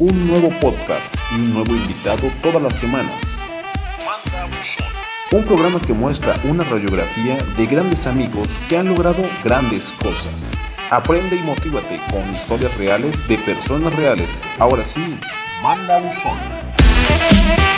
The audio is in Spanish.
un nuevo podcast y un nuevo invitado todas las semanas. Un programa que muestra una radiografía de grandes amigos que han logrado grandes cosas. Aprende y motívate con historias reales de personas reales. Ahora sí, manda un son.